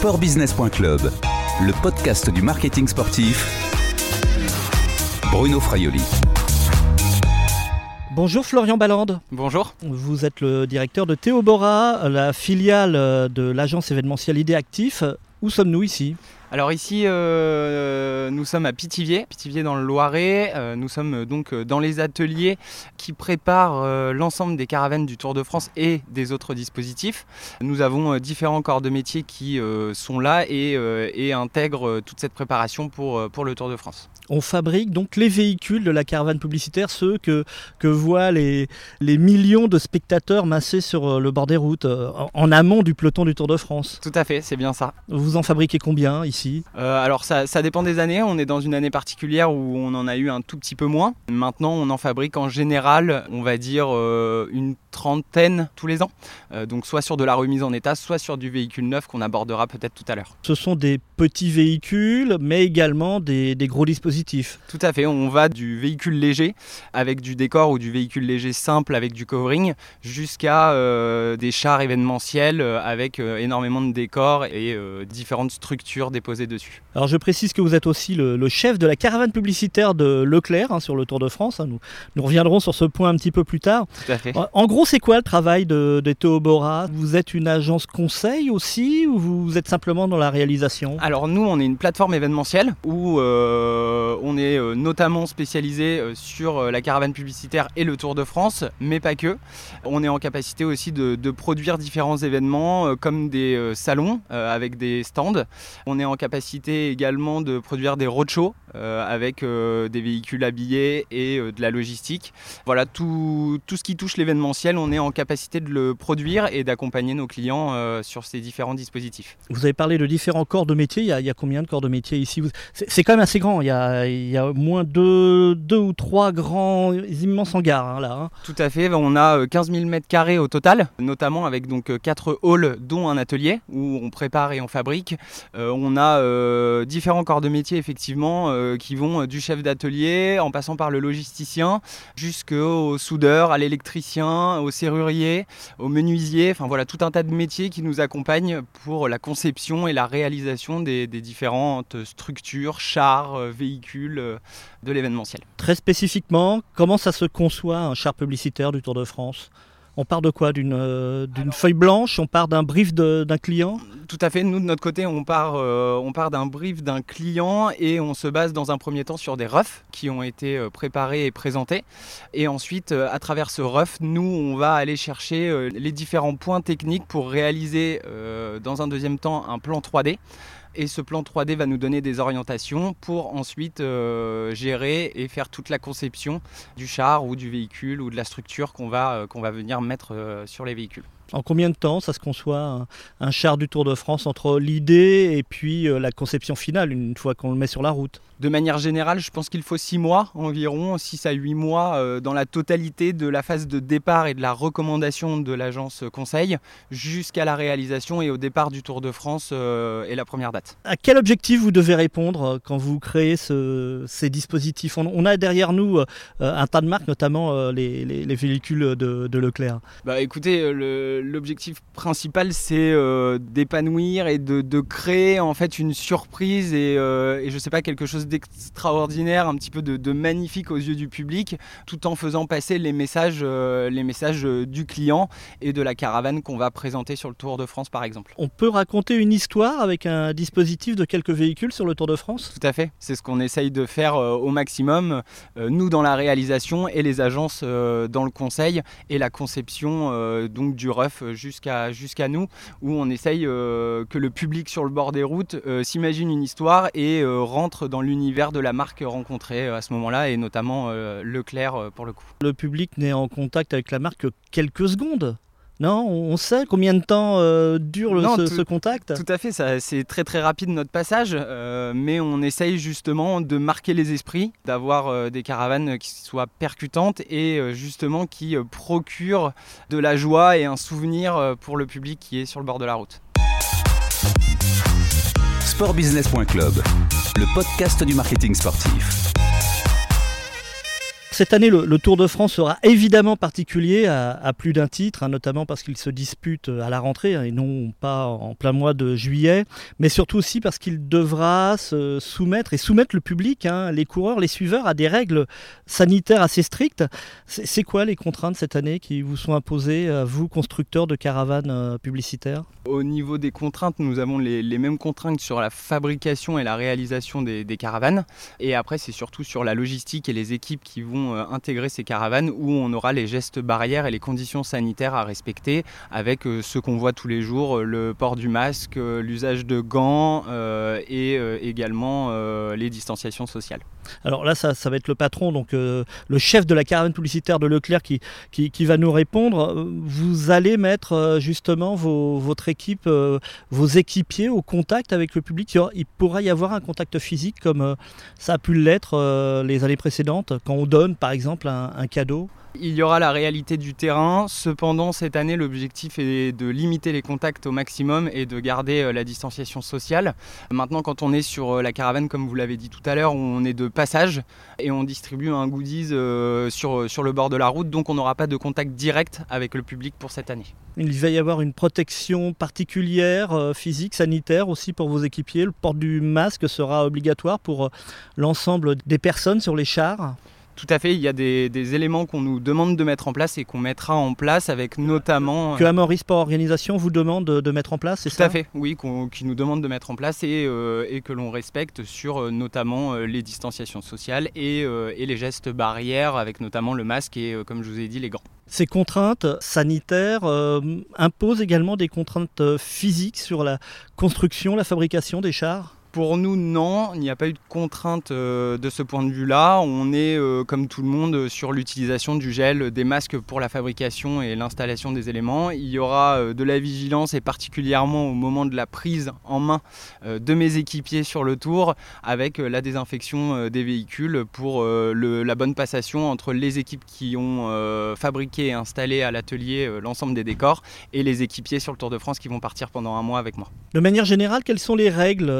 Sportbusiness.club, le podcast du marketing sportif. Bruno Fraioli. Bonjour Florian Ballande. Bonjour. Vous êtes le directeur de Théobora, la filiale de l'agence événementielle Idée Actif. Où sommes-nous ici alors ici, euh, nous sommes à Pithiviers, Pithiviers dans le Loiret. Euh, nous sommes euh, donc dans les ateliers qui préparent l'ensemble des caravanes du Tour de France et des autres dispositifs. Nous avons différents corps de métier qui sont là et, et, intègrent toute cette préparation pour, pour le Tour de France. On fabrique donc les véhicules de la caravane publicitaire, ceux que, que voient les, les millions de spectateurs massés sur le bord des routes, en amont du peloton du Tour de France. Tout à fait, c'est bien ça. Vous en fabriquez combien ici? Euh, alors ça, dépend des années, on est dans une année particulière où on en a eu un tout petit peu moins. Maintenant on en fabrique en général, on va dire euh, une trentaine tous les ans. Euh, donc soit sur de la remise en état, soit sur du véhicule neuf qu'on abordera peut-être tout à l'heure. Ce sont des petits véhicules, mais également des, gros dispositifs. Tout à fait, on va du véhicule léger avec du décor ou du véhicule léger simple avec du covering jusqu'à des chars événementiels avec énormément de décors et différentes structures déposées dessus. Alors je précise que vous êtes aussi le, chef de la caravane publicitaire de Leclerc hein, sur le Tour de France. Hein. Nous, nous, reviendrons sur ce point un petit peu plus tard. Tout à fait. En, gros, c'est quoi le travail de, de Théobora? Vous êtes une agence conseil aussi ou vous êtes simplement dans la réalisation? Alors nous, on est une plateforme événementielle où euh, on est euh, notamment spécialisé euh, sur la caravane publicitaire et le Tour de France, mais pas que. On est en capacité aussi de, produire différents événements comme des salons avec des stands. On est en capacité également de produire des roadshows euh, avec euh, des véhicules habillés et euh, de la logistique. Voilà, tout, tout ce qui touche l'événementiel, on est en capacité de le produire et d'accompagner nos clients sur ces différents dispositifs. Vous avez parlé de différents corps de métier. Il y a, combien de corps de métier ici? C'est quand même assez grand. Il y a, il y a moins deux, deux, ou trois grands, immenses hangars hein, là. Hein. Tout à fait. On a 15 000 mètres carrés au total, notamment avec donc quatre halls, dont un atelier où on prépare et on fabrique. on a euh, différents corps de métier effectivement euh, qui vont euh, du chef d'atelier en passant par le logisticien jusqu'au soudeur, à l'électricien, au serrurier, au menuisier, enfin voilà tout un tas de métiers qui nous accompagnent pour la conception et la réalisation des, des différentes structures, chars, véhicules de l'événementiel. Très spécifiquement, comment ça se conçoit un char publicitaire du Tour de France? On part de quoi? D'une euh, feuille blanche? On part d'un brief d'un client? Tout à fait. Nous, de notre côté, on part, euh, on part d'un brief d'un client et on se base dans un premier temps sur des refs qui ont été euh, préparés et présentés. Et ensuite, à travers ce ref, nous, on va aller chercher les différents points techniques pour réaliser, dans un deuxième temps, un plan 3D et ce plan 3D va nous donner des orientations pour ensuite euh, gérer et faire toute la conception du char ou du véhicule ou de la structure qu'on va, euh, qu'on va venir mettre euh, sur les véhicules. En combien de temps ça se conçoit un, char du Tour de France entre l'idée et puis la conception finale, une fois qu'on le met sur la route? De manière générale, je pense qu'il faut 6 mois environ, 6 à 8 mois dans la totalité de la phase de départ et de la recommandation de l'agence conseil jusqu'à la réalisation et au départ du Tour de France et la première date. À quel objectif vous devez répondre quand vous créez ces dispositifs on, a derrière nous un tas de marques, notamment les, véhicules de, de Leclerc. Bah écoutez, l'objectif principal, c'est euh, d'épanouir et de, créer en fait une surprise et, euh, et je sais pas quelque chose d'extraordinaire, un petit peu de, magnifique aux yeux du public, tout en faisant passer les messages, euh, les messages du client et de la caravane qu'on va présenter sur le Tour de France, par exemple. On peut raconter une histoire avec un dispositif de quelques véhicules sur le Tour de France? Tout à fait. C'est ce qu'on essaye de faire au maximum, nous dans la réalisation et les agences dans le conseil et la conception donc du RUF jusqu'à jusqu'à nous, où on essaye euh, que le public sur le bord des routes euh, s'imagine une histoire et euh, rentre dans l'univers de la marque rencontrée à ce moment-là, et notamment Leclerc pour le coup. Le public n'est en contact avec la marque que quelques secondes non, on sait combien de temps euh, dure ce, contact Tout à fait, c'est très très rapide notre passage, euh, mais on essaye justement de marquer les esprits, d'avoir euh, des caravanes qui soient percutantes et justement qui procurent de la joie et un souvenir pour le public qui est sur le bord de la route. Sportbusiness.club, le podcast du marketing sportif. Cette année, le, Tour de France sera évidemment particulier à, plus d'un titre, hein, notamment parce qu'il se dispute à la rentrée hein, et non pas en plein mois de juillet, mais surtout aussi parce qu'il devra se soumettre et soumettre le public, hein, les coureurs, les suiveurs, à des règles sanitaires assez strictes. C'est quoi les contraintes cette année qui vous sont imposées, vous, constructeurs de caravanes euh, publicitaires? Au niveau des contraintes, nous avons les, mêmes contraintes sur la fabrication et la réalisation des caravanes. Et après, c'est surtout sur la logistique et les équipes qui vont euh, intégrer ces caravanes où on aura les gestes barrières et les conditions sanitaires à respecter avec euh, ce qu'on voit tous les jours, euh, le port du masque, l'usage de gants et également les distanciations sociales. Alors là, ça, va être le patron, donc le chef de la caravane publicitaire de Leclerc qui, qui, va nous répondre. Vous allez mettre justement votre équipe, vos équipiers au contact avec le public. Il pourra y avoir un contact physique comme ça a pu l'être les années précédentes quand on donne par exemple un, cadeau il y aura la réalité du terrain. Cependant, cette année, l'objectif est de limiter les contacts au maximum et de garder euh, la distanciation sociale. Maintenant, quand on est sur euh, la caravane, comme vous l'avez dit tout à l'heure, on est de passage et on distribue un goodies euh, sur, sur le bord de la route, donc on n'aura pas de contact direct avec le public pour cette année. Il va y avoir une protection particulière, physique, sanitaire aussi pour vos équipiers. Le port du masque sera obligatoire pour l'ensemble des personnes sur les chars. Tout à fait, il y a des, éléments qu'on nous demande de mettre en place et qu'on mettra en place avec notamment... Que Amaury Sport Organisation vous demande de, mettre en place, c'est ça Tout à fait, oui, qui nous demande de mettre en place et, euh, et que l'on respecte sur euh, notamment euh, les distanciations sociales et, et, les gestes barrières avec notamment le masque et, comme je vous ai dit, les gants. Ces contraintes sanitaires imposent également des contraintes physiques sur la construction, la fabrication des chars? Pour nous, non, il n'y a pas eu de contrainte euh, de ce point de vue-là. On est, euh, comme tout le monde, sur l'utilisation du gel, des masques pour la fabrication et l'installation des éléments. Il y aura euh, de la vigilance et particulièrement au moment de la prise en main de mes équipiers sur le tour avec la désinfection des véhicules pour la bonne passation entre les équipes qui ont fabriqué et installé à l'atelier l'ensemble des décors et les équipiers sur le Tour de France qui vont partir pendant un mois avec moi. De manière générale, quelles sont les règles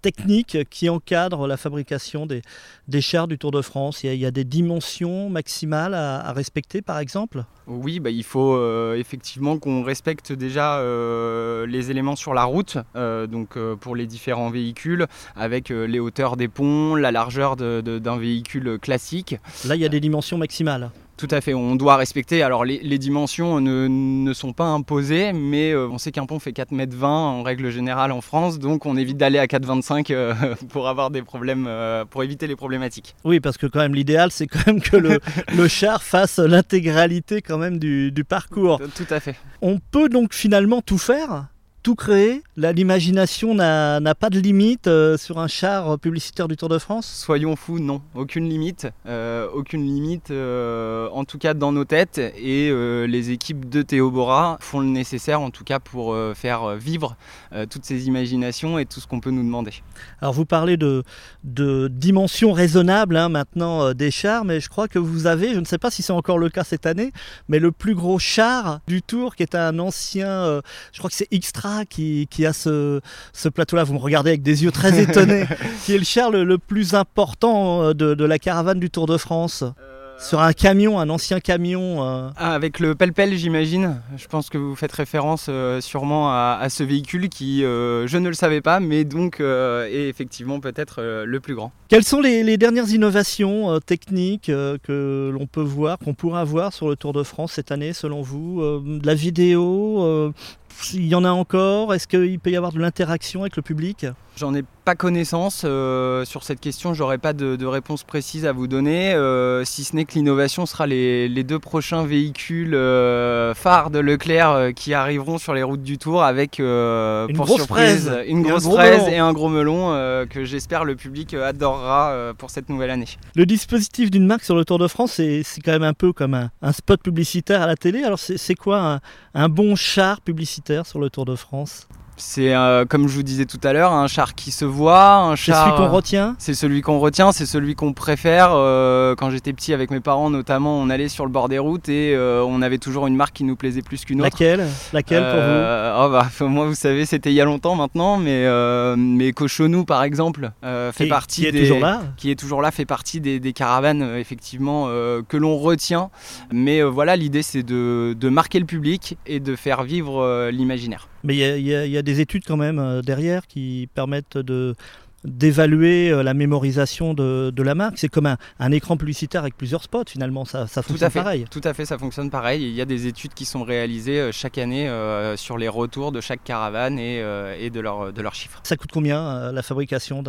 techniques qui encadrent la fabrication des, des chars du Tour de France. Il y, a, des dimensions maximales à, respecter par exemple? Oui, bah, il faut euh, effectivement qu'on respecte déjà euh, les éléments sur la route, euh, donc pour les différents véhicules, avec les hauteurs des ponts, la largeur d'un véhicule classique. Là, il y a des dimensions maximales tout à fait, on doit respecter. Alors les, dimensions ne, sont pas imposées, mais euh, on sait qu'un pont fait 4 mètres 20 en règle générale en France, donc on évite d'aller à 4,25 euh, pour avoir des problèmes, euh, pour éviter les problématiques. Oui, parce que quand même l'idéal, c'est quand même que le, char fasse l'intégralité quand même du parcours. Tout à fait. On peut donc finalement tout faire tout créer. L'imagination n'a pas de limite euh, sur un char publicitaire du Tour de France? Soyons fous, non. Aucune limite. Euh, aucune limite, euh, en tout cas dans nos têtes. Et les équipes de Théo Bora font le nécessaire, en tout cas, pour faire vivre toutes ces imaginations et tout ce qu'on peut nous demander. Alors, vous parlez de, de dimensions raisonnables hein, maintenant des chars, mais je crois que vous avez, je ne sais pas si c'est encore le cas cette année, mais le plus gros char du Tour, qui est un ancien, je crois que c'est Qui, a ce, plateau-là. Vous me regardez avec des yeux très étonnés. qui est le char le, plus important euh, de, la caravane du Tour de France euh, sur un camion, un ancien camion. Euh. Ah, avec le Pelpel, j'imagine. Je pense que vous faites référence sûrement à, ce véhicule qui, je ne le savais pas, mais donc est effectivement peut-être le plus grand. Quelles sont les, dernières innovations techniques que l'on peut voir, qu'on pourra voir sur le Tour de France cette année, selon vous De la vidéo il y en a encore Est-ce qu'il peut y avoir de l'interaction avec le public? J'en ai pas connaissance euh, sur cette question, j'aurais pas de, réponse précise à vous donner, euh, si ce n'est que l'innovation sera les, deux prochains véhicules euh, phares de Leclerc qui arriveront sur les routes du Tour avec une pour grosse surprise une grosse fraise et un gros melon que j'espère le public adorera pour cette nouvelle année. Le dispositif d'une marque sur le Tour de France, c'est quand même un peu comme un, spot publicitaire à la télé. Alors c'est quoi un bon char publicitaire sur le Tour de France? C'est euh, comme je vous disais tout à l'heure, un char qui se voit, un C'est char. celui qu'on retient C'est celui qu'on retient, c'est celui qu'on préfère. Euh, quand j'étais petit avec mes parents notamment, on allait sur le bord des routes et euh, on avait toujours une marque qui nous plaisait plus qu'une autre. Laquelle? Laquelle pour vous? Euh, oh bah, moi, vous savez, c'était il y a longtemps maintenant, mais, euh, mais Cochonou, par exemple, euh, fait partie qui est des, toujours là? qui est toujours là, fait partie des, des caravanes, euh, effectivement, euh, que l'on retient. Mais euh, voilà, l'idée, c'est de, de marquer le public et de faire vivre euh, l'imaginaire. Mais il y a- y, y des études quand même euh, derrière qui permettent de d'évaluer euh, la mémorisation de, de la marque. C'est comme un, un écran publicitaire avec plusieurs spots finalement, ça, ça Tout à fait. pareil. Tout à fait, ça fonctionne pareil. Il y a des études qui sont réalisées euh, chaque année euh, sur les retours de chaque caravane et, euh, et de, leur, de leurs chiffres. Ça coûte combien euh, la fabrication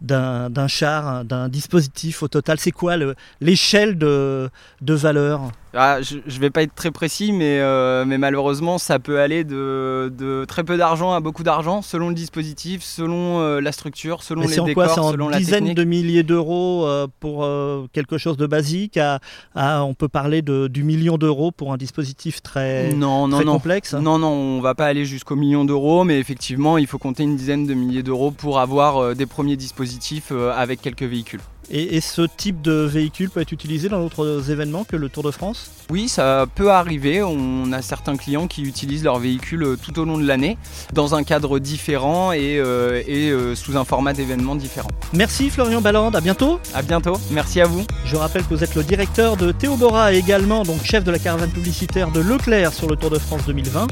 d'un- char, hein, d'un dispositif au total? C'est quoi le- l'échelle de, de valeur? Ah, je ne vais pas être très précis, mais, euh, mais malheureusement, ça peut aller de, de très peu d'argent à beaucoup d'argent, selon le dispositif, selon euh, la structure, selon Mais les en décors, quoi? C'est en selon la dizaines technique. de milliers d'euros euh, pour quelque chose de basique? À, à- on peut parler de, du million d'euros pour un dispositif très, Non, non, très non. complexe? Non, non, on va pas aller jusqu'au million d'euros, mais effectivement, il faut compter une dizaine de milliers d'euros pour avoir des premiers dispositifs avec quelques véhicules. Et, et ce type de véhicule peut être utilisé dans d'autres événements que le Tour de France? Oui, ça peut arriver. On a certains clients qui utilisent leur véhicule tout au long de l'année, dans un cadre différent et, euh, et, euh, sous un format d'événement différent. Merci Florian Ballande, à bientôt. À bientôt, merci à vous. Je rappelle que vous êtes le directeur de Théobora et également donc chef de la caravane publicitaire de Leclerc sur le Tour de France 2020.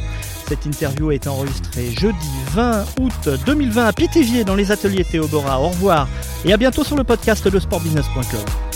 Cette interview a été enregistrée jeudi 20 août 2020 à Pithiviers dans les ateliers Théobora. Au revoir et à bientôt sur le podcast de sportbusiness.club.